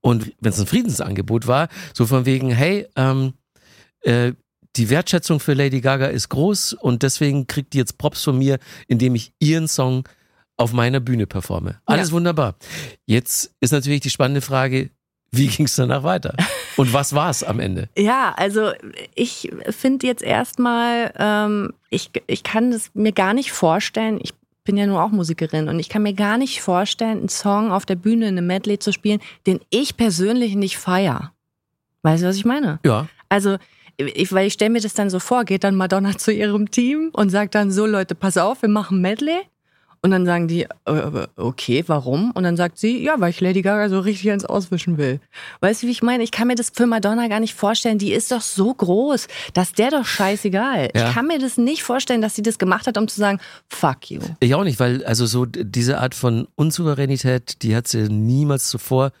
Und wenn es ein Friedensangebot war, so von wegen, hey, ähm, äh, die Wertschätzung für Lady Gaga ist groß und deswegen kriegt die jetzt Props von mir, indem ich ihren Song auf meiner Bühne performe. Alles Ja. wunderbar. Jetzt ist natürlich die spannende Frage, wie ging es danach weiter? Und was war es am Ende? Ja, also ich finde jetzt erstmal, ähm, ich, ich kann das mir gar nicht vorstellen. Ich bin ja nur auch Musikerin und ich kann mir gar nicht vorstellen, einen Song auf der Bühne in einem Medley zu spielen, den ich persönlich nicht feier. Weißt du, was ich meine? Ja. Also, ich, weil ich stelle mir das dann so vor, geht dann Madonna zu ihrem Team und sagt dann so, Leute, pass auf, wir machen Medley. Und dann sagen die, äh, okay, warum? Und dann sagt sie, ja, weil ich Lady Gaga so richtig ins Auswischen will. Weißt du, wie ich meine? Ich kann mir das für Madonna gar nicht vorstellen. Die ist doch so groß, dass der doch scheißegal. Ja. Ich kann mir das nicht vorstellen, dass sie das gemacht hat, um zu sagen, fuck you. Ich auch nicht, weil also so diese Art von Unsouveränität, die hat sie niemals zuvor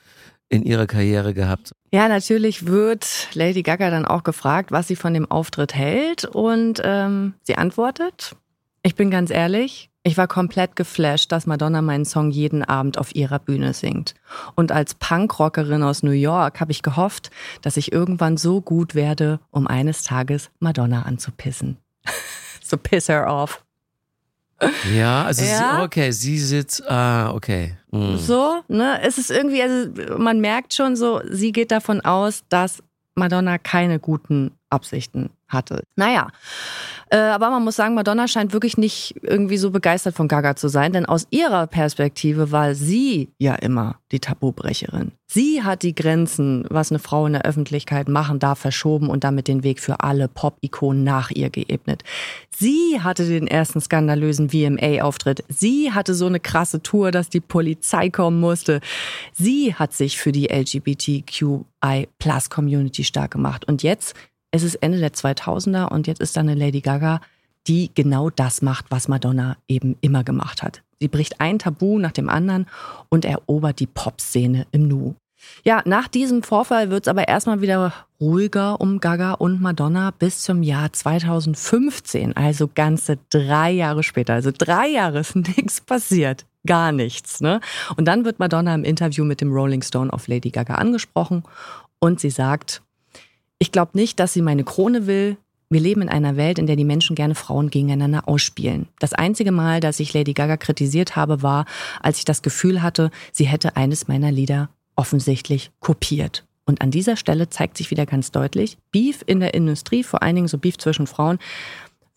in ihrer Karriere gehabt. Ja, natürlich wird Lady Gaga dann auch gefragt, was sie von dem Auftritt hält. Und ähm, sie antwortet, ich bin ganz ehrlich, ich war komplett geflasht, dass Madonna meinen Song jeden Abend auf ihrer Bühne singt. Und als Punkrockerin aus New York habe ich gehofft, dass ich irgendwann so gut werde, um eines Tages Madonna anzupissen. so piss her off. Ja, also Ja? Sie, okay, sie sitzt, ah, okay. Hm. So, ne? Es ist irgendwie, also man merkt schon so, sie geht davon aus, dass Madonna keine guten Absichten hatte. Naja, äh, aber man muss sagen, Madonna scheint wirklich nicht irgendwie so begeistert von Gaga zu sein, denn aus ihrer Perspektive war sie ja immer die Tabubrecherin. Sie hat die Grenzen, was eine Frau in der Öffentlichkeit machen darf, verschoben und damit den Weg für alle Pop-Ikonen nach ihr geebnet. Sie hatte den ersten skandalösen VMA-Auftritt. Sie hatte so eine krasse Tour, dass die Polizei kommen musste. Sie hat sich für die LGBTQI-Plus-Community stark gemacht. Und jetzt es ist Ende der 2000er und jetzt ist da eine Lady Gaga, die genau das macht, was Madonna eben immer gemacht hat. Sie bricht ein Tabu nach dem anderen und erobert die Popszene im Nu. Ja, nach diesem Vorfall wird es aber erstmal wieder ruhiger um Gaga und Madonna bis zum Jahr 2015, also ganze drei Jahre später. Also drei Jahre ist nichts passiert. Gar nichts. Ne? Und dann wird Madonna im Interview mit dem Rolling Stone auf Lady Gaga angesprochen und sie sagt, ich glaube nicht, dass sie meine Krone will. Wir leben in einer Welt, in der die Menschen gerne Frauen gegeneinander ausspielen. Das einzige Mal, dass ich Lady Gaga kritisiert habe, war, als ich das Gefühl hatte, sie hätte eines meiner Lieder offensichtlich kopiert. Und an dieser Stelle zeigt sich wieder ganz deutlich, Beef in der Industrie, vor allen Dingen so Beef zwischen Frauen,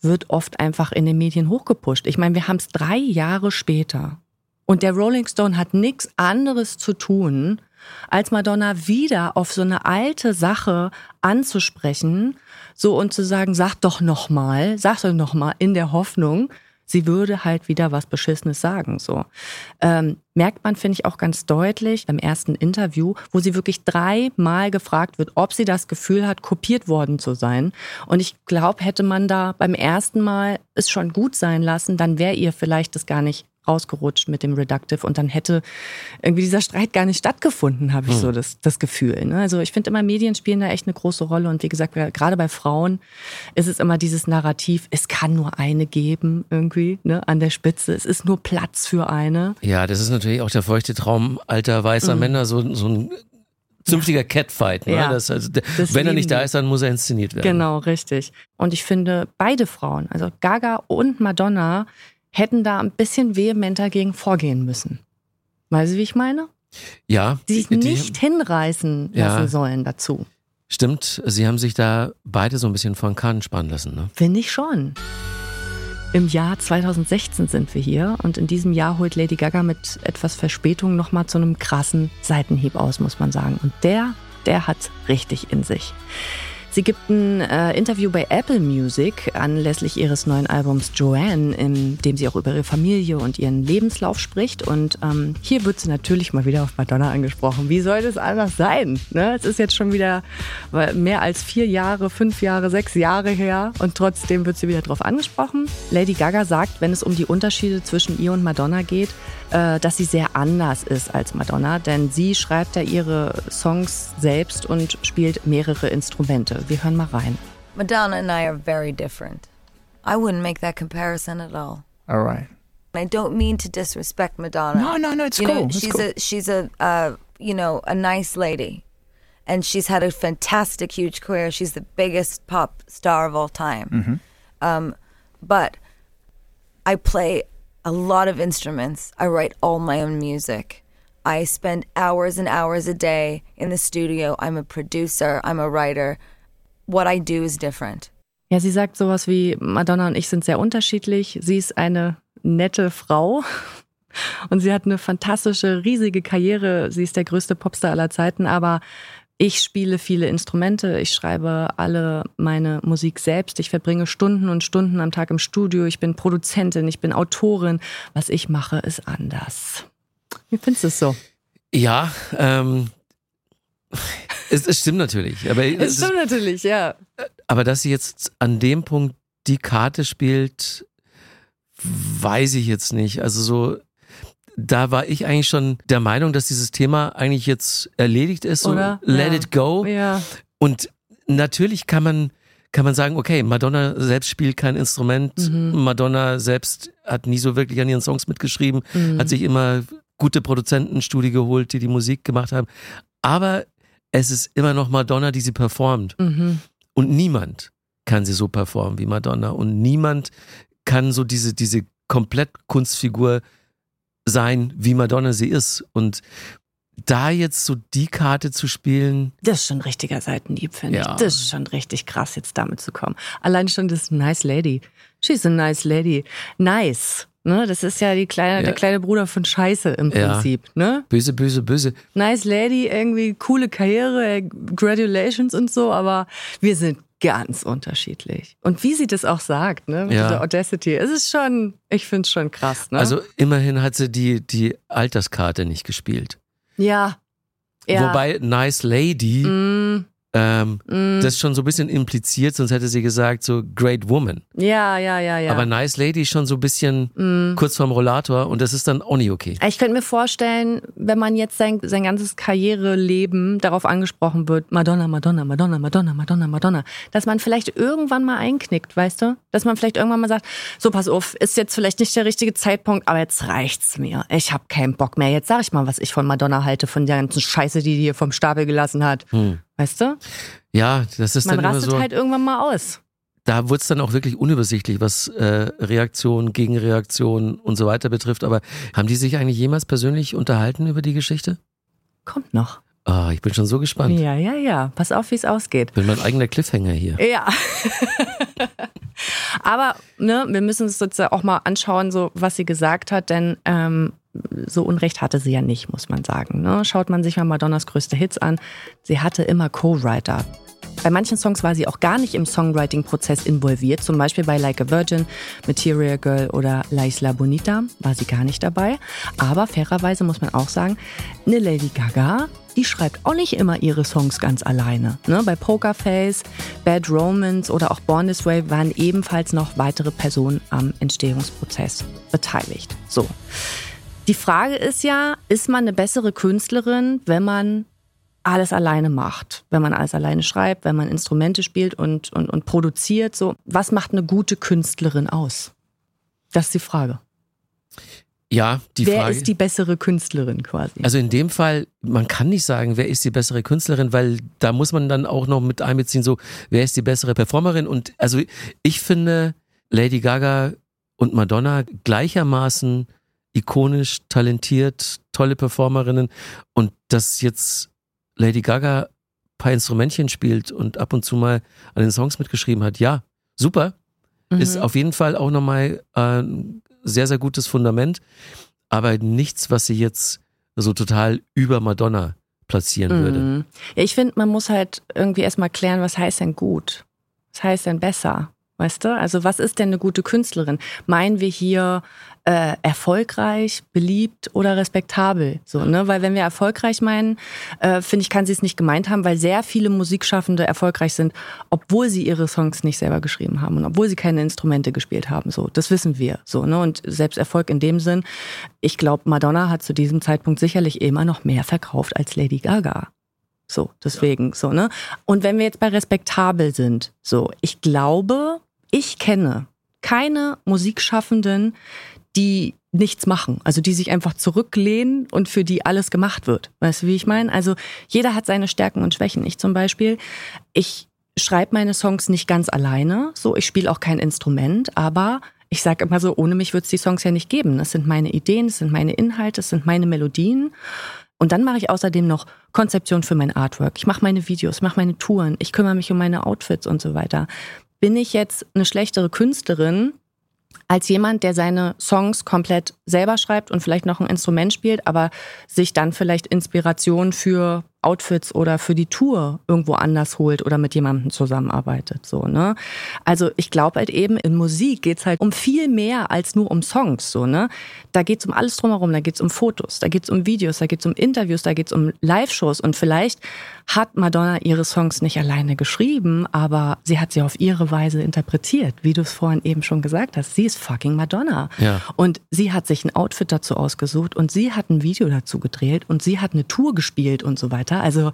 wird oft einfach in den Medien hochgepusht. Ich meine, wir haben es drei Jahre später und der Rolling Stone hat nichts anderes zu tun, als Madonna wieder auf so eine alte Sache anzusprechen, so und zu sagen, sag doch noch mal, sag doch noch mal in der Hoffnung, sie würde halt wieder was Beschissenes sagen. So ähm, merkt man, finde ich, auch ganz deutlich beim ersten Interview, wo sie wirklich dreimal gefragt wird, ob sie das Gefühl hat, kopiert worden zu sein. Und ich glaube, hätte man da beim ersten Mal es schon gut sein lassen, dann wäre ihr vielleicht das gar nicht rausgerutscht mit dem Reductive und dann hätte irgendwie dieser Streit gar nicht stattgefunden, habe ich hm. so das, das Gefühl. Ne? Also ich finde immer, Medien spielen da echt eine große Rolle und wie gesagt, gerade bei Frauen ist es immer dieses Narrativ, es kann nur eine geben irgendwie ne, an der Spitze, es ist nur Platz für eine. Ja, das ist natürlich auch der feuchte Traum alter weißer mhm. Männer, so, so ein zünftiger Catfight. Ne? Ja, das, also, das wenn er nicht da ist, dann muss er inszeniert werden. Genau, richtig. Und ich finde, beide Frauen, also Gaga und Madonna, hätten da ein bisschen vehementer gegen vorgehen müssen. Weißt du, wie ich meine? Ja. Die sich nicht hinreißen lassen ja, sollen dazu. Stimmt, sie haben sich da beide so ein bisschen von Kahn spannen lassen, ne? Finde ich schon. Im Jahr 2016 sind wir hier und in diesem Jahr holt Lady Gaga mit etwas Verspätung nochmal zu einem krassen Seitenhieb aus, muss man sagen. Und der, der hat richtig in sich. Sie gibt ein äh, Interview bei Apple Music anlässlich ihres neuen Albums Joanne, in dem sie auch über ihre Familie und ihren Lebenslauf spricht. Und ähm, hier wird sie natürlich mal wieder auf Madonna angesprochen. Wie soll das anders sein? Ne? Es ist jetzt schon wieder mehr als vier Jahre, fünf Jahre, sechs Jahre her und trotzdem wird sie wieder darauf angesprochen. Lady Gaga sagt, wenn es um die Unterschiede zwischen ihr und Madonna geht, äh, dass sie sehr anders ist als Madonna, denn sie schreibt ja ihre Songs selbst und spielt mehrere Instrumente. Wir hören mal rein. Madonna and I are very different. I wouldn't make that comparison at all. All right. I don't mean to disrespect Madonna. No, no, no, it's you cool. Know, it's she's cool. a she's a uh, you know a nice lady, and she's had a fantastic, huge career. She's the biggest pop star of all time. Mm-hmm. Um, but I play a lot of instruments. I write all my own music. I spend hours and hours a day in the studio. I'm a producer, I'm a writer. What I do is different. Ja, sie sagt sowas wie, Madonna und ich sind sehr unterschiedlich. Sie ist eine nette Frau und sie hat eine fantastische, riesige Karriere. Sie ist der größte Popstar aller Zeiten, aber ich spiele viele Instrumente, ich schreibe alle meine Musik selbst, ich verbringe Stunden und Stunden am Tag im Studio, ich bin Produzentin, ich bin Autorin. Was ich mache, ist anders. Wie findest du es so? Ja, ähm, es, es stimmt natürlich. Aber es, es stimmt natürlich, ja. Aber dass sie jetzt an dem Punkt die Karte spielt, weiß ich jetzt nicht. Also so, da war ich eigentlich schon der Meinung, dass dieses Thema eigentlich jetzt erledigt ist. So let ja. it go. Ja. Und natürlich kann man kann man sagen, okay, Madonna selbst spielt kein Instrument, mhm. Madonna selbst hat nie so wirklich an ihren Songs mitgeschrieben, mhm. hat sich immer gute Produzentenstudie geholt, die die Musik gemacht haben. Aber es ist immer noch Madonna, die sie performt. Mhm. Und niemand kann sie so performen wie Madonna. Und niemand kann so diese, diese komplett Kunstfigur sein, wie Madonna sie ist. Und da jetzt so die Karte zu spielen. Das ist schon ein richtiger Seitenhieb, finde ja. ich. Das ist schon richtig krass, jetzt damit zu kommen. Allein schon das Nice Lady. She's a nice lady. Nice. Ne, das ist ja, die kleine, ja. der kleine Bruder von Scheiße im Prinzip. Ja. Ne? Böse, böse, böse. Nice Lady, irgendwie coole Karriere, Gratulations und so, aber wir sind ganz unterschiedlich. Und wie sie das auch sagt, ne, mit ja. dieser Audacity, es ist schon, ich finde es schon krass. Ne? Also immerhin hat sie die, die Alterskarte nicht gespielt. Ja. ja. Wobei Nice Lady mm. Ähm, mm. Das schon so ein bisschen impliziert, sonst hätte sie gesagt, so Great Woman. Ja, ja, ja, ja. Aber Nice Lady schon so ein bisschen mm. kurz vorm Rollator und das ist dann auch nicht okay. Ich könnte mir vorstellen, wenn man jetzt sein, sein ganzes Karriereleben darauf angesprochen wird, Madonna, Madonna, Madonna, Madonna, Madonna, Madonna, dass man vielleicht irgendwann mal einknickt, weißt du? Dass man vielleicht irgendwann mal sagt, so pass auf, ist jetzt vielleicht nicht der richtige Zeitpunkt, aber jetzt reicht's mir. Ich habe keinen Bock mehr. Jetzt sag ich mal, was ich von Madonna halte, von der ganzen Scheiße, die die hier vom Stapel gelassen hat. Hm. Weißt du? Ja, das ist Man dann immer rastet so. halt irgendwann mal aus. Da wurde es dann auch wirklich unübersichtlich, was äh, Reaktion, Gegenreaktion und so weiter betrifft. Aber haben die sich eigentlich jemals persönlich unterhalten über die Geschichte? Kommt noch. Ah, ich bin schon so gespannt. Ja, ja, ja. Pass auf, wie es ausgeht. Bin mein eigener Cliffhanger hier. Ja. Aber ne, wir müssen uns jetzt auch mal anschauen, so was sie gesagt hat, denn ähm, so Unrecht hatte sie ja nicht, muss man sagen. Ne? Schaut man sich mal Madonnas größte Hits an, sie hatte immer Co-Writer. Bei manchen Songs war sie auch gar nicht im Songwriting-Prozess involviert, zum Beispiel bei Like a Virgin, Material Girl oder La Isla Bonita war sie gar nicht dabei. Aber fairerweise muss man auch sagen, eine Lady Gaga, die schreibt auch nicht immer ihre Songs ganz alleine. Ne? Bei Pokerface, Bad Romance oder auch Born This Way waren ebenfalls noch weitere Personen am Entstehungsprozess beteiligt. So. Die Frage ist ja, ist man eine bessere Künstlerin, wenn man alles alleine macht, wenn man alles alleine schreibt, wenn man Instrumente spielt und, und, und produziert. So, was macht eine gute Künstlerin aus? Das ist die Frage. Ja, die wer Frage. ist die bessere Künstlerin quasi? Also in dem Fall, man kann nicht sagen, wer ist die bessere Künstlerin, weil da muss man dann auch noch mit einbeziehen, so, wer ist die bessere Performerin? Und also ich finde Lady Gaga und Madonna gleichermaßen ikonisch, talentiert, tolle Performerinnen und dass jetzt Lady Gaga ein paar Instrumentchen spielt und ab und zu mal an den Songs mitgeschrieben hat, ja, super. Mhm. Ist auf jeden Fall auch nochmal ein sehr, sehr gutes Fundament, aber nichts, was sie jetzt so total über Madonna platzieren würde. Mhm. Ja, ich finde, man muss halt irgendwie erstmal klären, was heißt denn gut? Was heißt denn besser? Weißt du? Also, was ist denn eine gute Künstlerin? Meinen wir hier äh, erfolgreich, beliebt oder respektabel? So, ne? Weil wenn wir erfolgreich meinen, äh, finde ich, kann sie es nicht gemeint haben, weil sehr viele Musikschaffende erfolgreich sind, obwohl sie ihre Songs nicht selber geschrieben haben und obwohl sie keine Instrumente gespielt haben. So, das wissen wir. So, ne? Und selbst Erfolg in dem Sinn, ich glaube, Madonna hat zu diesem Zeitpunkt sicherlich immer noch mehr verkauft als Lady Gaga. So, deswegen, ja. so, ne? Und wenn wir jetzt bei respektabel sind, so, ich glaube, ich kenne keine Musikschaffenden, die nichts machen, also die sich einfach zurücklehnen und für die alles gemacht wird. Weißt du, wie ich meine? Also jeder hat seine Stärken und Schwächen. Ich zum Beispiel, ich schreibe meine Songs nicht ganz alleine, so, ich spiele auch kein Instrument, aber ich sage immer so, ohne mich wird es die Songs ja nicht geben. Das sind meine Ideen, das sind meine Inhalte, das sind meine Melodien. Und dann mache ich außerdem noch Konzeption für mein Artwork. Ich mache meine Videos, mache meine Touren, ich kümmere mich um meine Outfits und so weiter. Bin ich jetzt eine schlechtere Künstlerin als jemand, der seine Songs komplett selber schreibt und vielleicht noch ein Instrument spielt, aber sich dann vielleicht Inspiration für Outfits oder für die Tour irgendwo anders holt oder mit jemandem zusammenarbeitet. So, ne? Also ich glaube halt eben, in Musik geht's halt um viel mehr als nur um Songs. So, ne? Da geht's um alles drumherum, da geht's um Fotos, da geht's um Videos, da geht's um Interviews, da geht's um Live-Shows. Und vielleicht hat Madonna ihre Songs nicht alleine geschrieben, aber sie hat sie auf ihre Weise interpretiert, wie du es vorhin eben schon gesagt hast. Sie ist fucking Madonna. Ja. Und sie hat sich ein Outfit dazu ausgesucht und sie hat ein Video dazu gedreht und sie hat eine Tour gespielt und so weiter. Also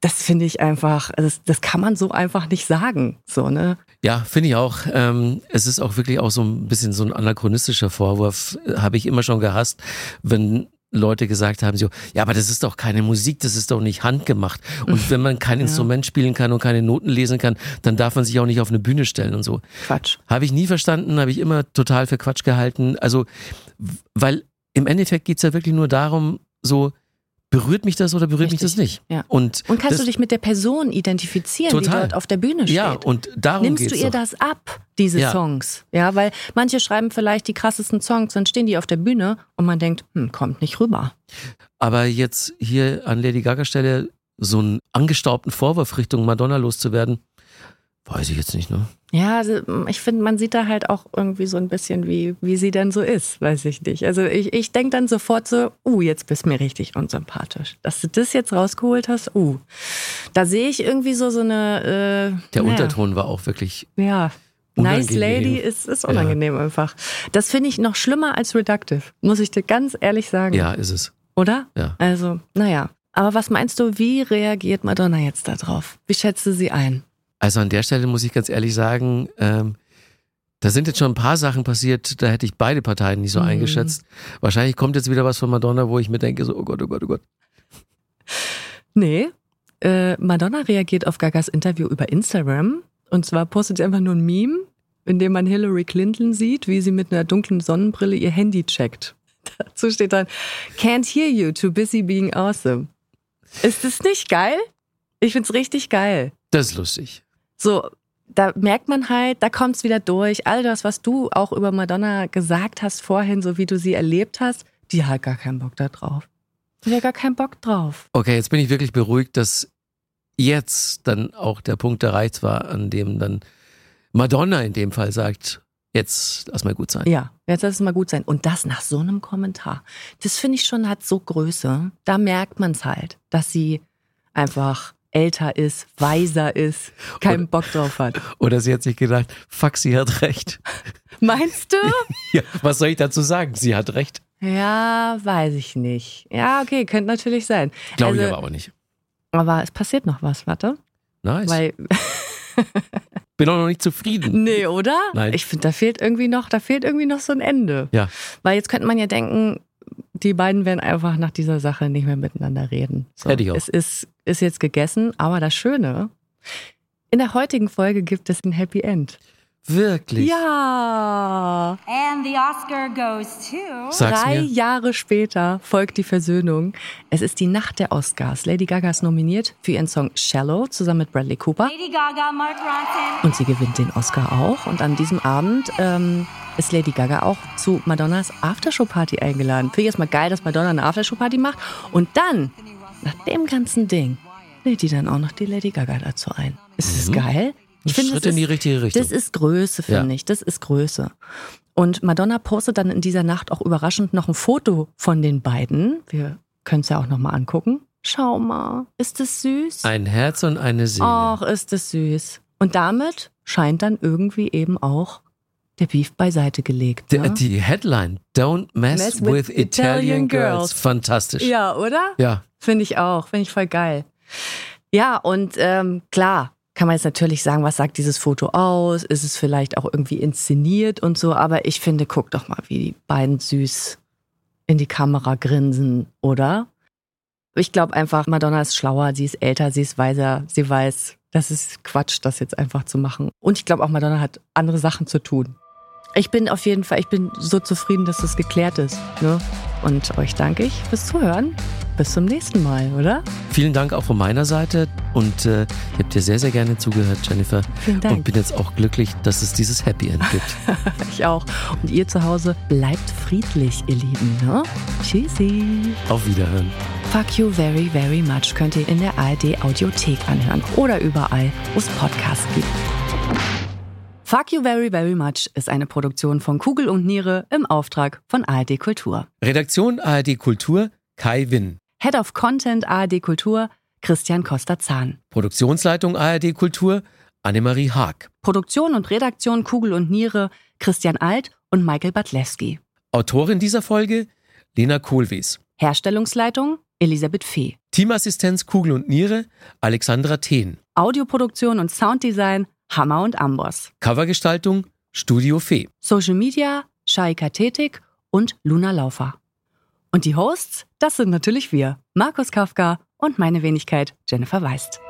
das finde ich einfach, das, das kann man so einfach nicht sagen. So, ne? Ja, finde ich auch. Ähm, es ist auch wirklich auch so ein bisschen so ein anachronistischer Vorwurf, habe ich immer schon gehasst, wenn Leute gesagt haben, so, ja, aber das ist doch keine Musik, das ist doch nicht handgemacht. Und wenn man kein Instrument spielen kann und keine Noten lesen kann, dann darf man sich auch nicht auf eine Bühne stellen und so. Quatsch. Habe ich nie verstanden, habe ich immer total für Quatsch gehalten. Also, weil im Endeffekt geht's ja wirklich nur darum, so, berührt mich das oder berührt Richtig. mich das nicht? Ja. Und, Und kannst das, du dich mit der Person identifizieren, Total. die dort auf der Bühne steht? Ja, und darum Nimmst du ihr doch. das ab, diese Ja. Songs? Ja, weil manche schreiben vielleicht die krassesten Songs, dann stehen die auf der Bühne und man denkt, hm, kommt nicht rüber. Aber jetzt hier an Lady Gaga Stelle so einen angestaubten Vorwurf Richtung Madonna loszuwerden, weiß ich jetzt nicht, ne? Ja, also ich finde, man sieht da halt auch irgendwie so ein bisschen, wie, wie sie dann so ist, weiß ich nicht. Also ich, ich denke dann sofort so, uh, jetzt bist du mir richtig unsympathisch. Dass du das jetzt rausgeholt hast, uh. Da sehe ich irgendwie so so eine... Äh, Der naja, Unterton war auch wirklich. Ja. Nice Unangenehm. Lady ist, ist unangenehm einfach. Das finde ich noch schlimmer als Reductive, muss ich dir ganz ehrlich sagen. Ja, ist es. Oder? Ja. Also, naja. Aber was meinst du, wie reagiert Madonna jetzt darauf? Wie schätzt du sie ein? Also an der Stelle muss ich ganz ehrlich sagen, ähm, da sind jetzt schon ein paar Sachen passiert, da hätte ich beide Parteien nicht so Mhm. eingeschätzt. Wahrscheinlich kommt jetzt wieder was von Madonna, wo ich mir denke, so, oh Gott, oh Gott, oh Gott. Nee. Äh, Madonna reagiert auf Gagas Interview über Instagram. Und zwar postet sie einfach nur ein Meme, in dem man Hillary Clinton sieht, wie sie mit einer dunklen Sonnenbrille ihr Handy checkt. Dazu steht dann, can't hear you, too busy being awesome. Ist das nicht geil? Ich find's richtig geil. Das ist lustig. So, da merkt man halt, da kommt es wieder durch. All das, was du auch über Madonna gesagt hast vorhin, so wie du sie erlebt hast, die hat gar keinen Bock da drauf. Die hat gar keinen Bock drauf. Okay, jetzt bin ich wirklich beruhigt, dass jetzt dann auch der Punkt erreicht war, an dem dann Madonna in dem Fall sagt, jetzt lass mal gut sein. Ja, jetzt lass es mal gut sein. Und das nach so einem Kommentar. Das finde ich schon hat so Größe. Da merkt man es halt, dass sie einfach älter ist, weiser ist, keinen Oder- Bock drauf hat. Oder sie hat sich gedacht, fuck, sie hat recht. Meinst du? Ja, was soll ich dazu sagen? Sie hat recht. Ja, weiß ich nicht. Ja, okay, könnte natürlich sein. Glaube ich Also, aber auch nicht. Aber es passiert noch was, warte. Nice. Weil, Bin auch noch nicht zufrieden. nee, oder? Nein. Ich finde, da fehlt irgendwie noch, da fehlt irgendwie noch so ein Ende. Ja. Weil jetzt könnte man ja denken, die beiden werden einfach nach dieser Sache nicht mehr miteinander reden. So, Hätte ich auch. Es ist, ist jetzt gegessen, aber das Schöne, in der heutigen Folge gibt es ein Happy End. Wirklich. Ja! And the Oscar goes to. Sag's Drei mir. Jahre später folgt die Versöhnung. Es ist die Nacht der Oscars. Lady Gaga ist nominiert für ihren Song Shallow zusammen mit Bradley Cooper. Lady Gaga, Mark Ronson. Und sie gewinnt den Oscar auch. Und an diesem Abend ähm, ist Lady Gaga auch zu Madonnas Aftershow-Party eingeladen. Finde ich erstmal geil, dass Madonna eine Aftershow-Party macht. Und dann, nach dem ganzen Ding, lädt die dann auch noch die Lady Gaga dazu ein. Ist das geil? Ich finde, Mhm. Schritt das in die richtige Richtung. Das ist Größe, finde Ja. ich. Das ist Größe. Und Madonna postet dann in dieser Nacht auch überraschend noch ein Foto von den beiden. Wir können es ja auch nochmal angucken. Schau mal, ist das süß? Ein Herz und eine Seele. Ach, ist das süß. Und damit scheint dann irgendwie eben auch der Beef beiseite gelegt. Die, Ne? die Headline, Don't mess, Mess with, with Italian, Italian girls. girls. Fantastisch. ja, oder? Ja. Finde ich auch. Finde ich voll geil. Ja, und ähm, klar, kann man jetzt natürlich sagen, was sagt dieses Foto aus? Ist es vielleicht auch irgendwie inszeniert und so? Aber ich finde, guck doch mal, wie die beiden süß in die Kamera grinsen, oder? Ich glaube einfach, Madonna ist schlauer, sie ist älter, sie ist weiser, sie weiß, das ist Quatsch, das jetzt einfach zu machen. Und ich glaube auch, Madonna hat andere Sachen zu tun. Ich bin auf jeden Fall, ich bin so zufrieden, dass das geklärt ist. Ne? Und euch danke ich fürs Zuhören. Bis zum nächsten Mal, oder? Vielen Dank auch von meiner Seite und äh, ich habe dir sehr, sehr gerne zugehört, Jennifer. Vielen Dank. Und bin jetzt auch glücklich, dass es dieses Happy End gibt. Ich auch. Und ihr zu Hause bleibt friedlich, ihr Lieben. Ne? Tschüssi. Auf Wiederhören. Fuck You Very, Very Much könnt ihr in der ARD Audiothek anhören oder überall, wo es Podcasts gibt. Fuck You Very, Very Much ist eine Produktion von Kugel und Niere im Auftrag von ARD Kultur. Redaktion ARD Kultur, Kai Winn. Head of Content ARD Kultur, Christian Koster-Zahn. Produktionsleitung ARD Kultur, Annemarie Haag. Produktion und Redaktion Kugel und Niere, Christian Alt und Michael Badlewski. Autorin dieser Folge, Lena Kohlwies. Herstellungsleitung, Elisabeth Fee. Teamassistenz Kugel und Niere, Alexandra Thehn. Audioproduktion und Sounddesign, Hammer und Amboss. Covergestaltung, Studio Fee. Social Media, Shaika Tetik und Luna Laufer. Und die Hosts, das sind natürlich wir, Markus Kafka und meine Wenigkeit Jennifer Weist.